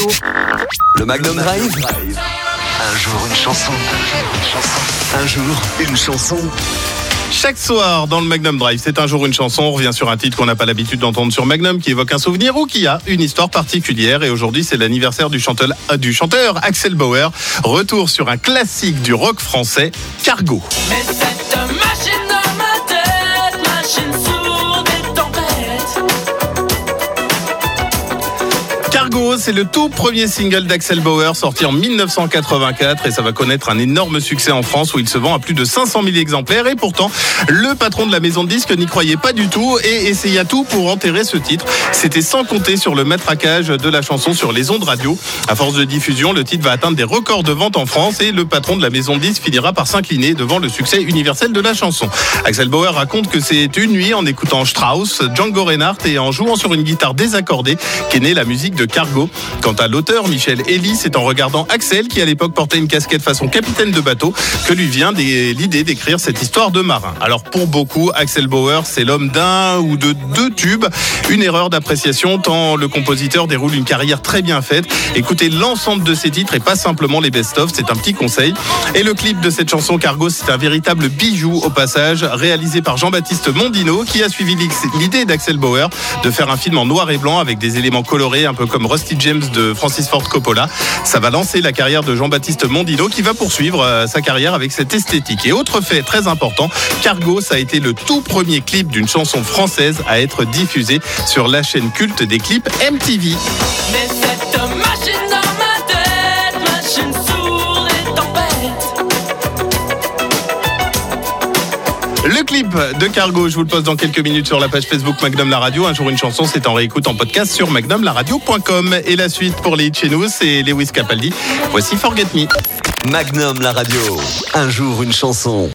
Radio. Le Magnum Drive. Un jour une chanson. Un jour une chanson. Chaque soir dans le Magnum Drive, c'est un jour une chanson. On revient sur un titre qu'on n'a pas l'habitude d'entendre sur Magnum, qui évoque un souvenir ou qui a une histoire particulière. Et aujourd'hui, c'est l'anniversaire du chanteur, du chanteur Axel Bauer. Retour sur un classique du rock français, Cargo. Mais C'est le tout premier single d'Axel Bauer sorti en 1984 et ça va connaître un énorme succès en France où il se vend à plus de 500 000 exemplaires et pourtant le patron de la maison de disques n'y croyait pas du tout et essaya tout pour enterrer ce titre. C'était sans compter sur le matraquage de la chanson sur les ondes radio. À force de diffusion, le titre va atteindre des records de vente en France et le patron de la maison de disques finira par s'incliner devant le succès universel de la chanson. Axel Bauer raconte que c'est une nuit en écoutant Strauss, Django Reinhardt et en jouant sur une guitare désaccordée qu'est née la musique de. Quant à l'auteur, Michel Elie, c'est en regardant Axel, qui à l'époque portait une casquette façon capitaine de bateau, que lui vient l'idée d'écrire cette histoire de marin. Alors pour beaucoup, Axel Bauer, c'est l'homme d'un ou de deux tubes. Une erreur d'appréciation tant le compositeur déroule une carrière très bien faite. Écoutez l'ensemble de ses titres et pas simplement les best-of, c'est un petit conseil. Et le clip de cette chanson Cargo, c'est un véritable bijou au passage, réalisé par Jean-Baptiste Mondino, qui a suivi l'idée d'Axel Bauer de faire un film en noir et blanc avec des éléments colorés, un peu comme Rusty James de Francis Ford Coppola. Ça va lancer la carrière de Jean-Baptiste Mondino, qui va poursuivre euh, sa carrière avec cette esthétique. Et autre fait très important, Cargo, ça a été le tout premier clip d'une chanson française à être diffusé sur la chaîne culte des clips MTV. Le clip de Cargo, je vous le poste dans quelques minutes sur la page Facebook Magnum La Radio. Un jour une chanson, c'est en réécoute en podcast sur magnumlaradio.com. Et la suite pour les chez nous, c'est Lewis Capaldi. Voici Forget Me. Magnum la radio. Un jour une chanson.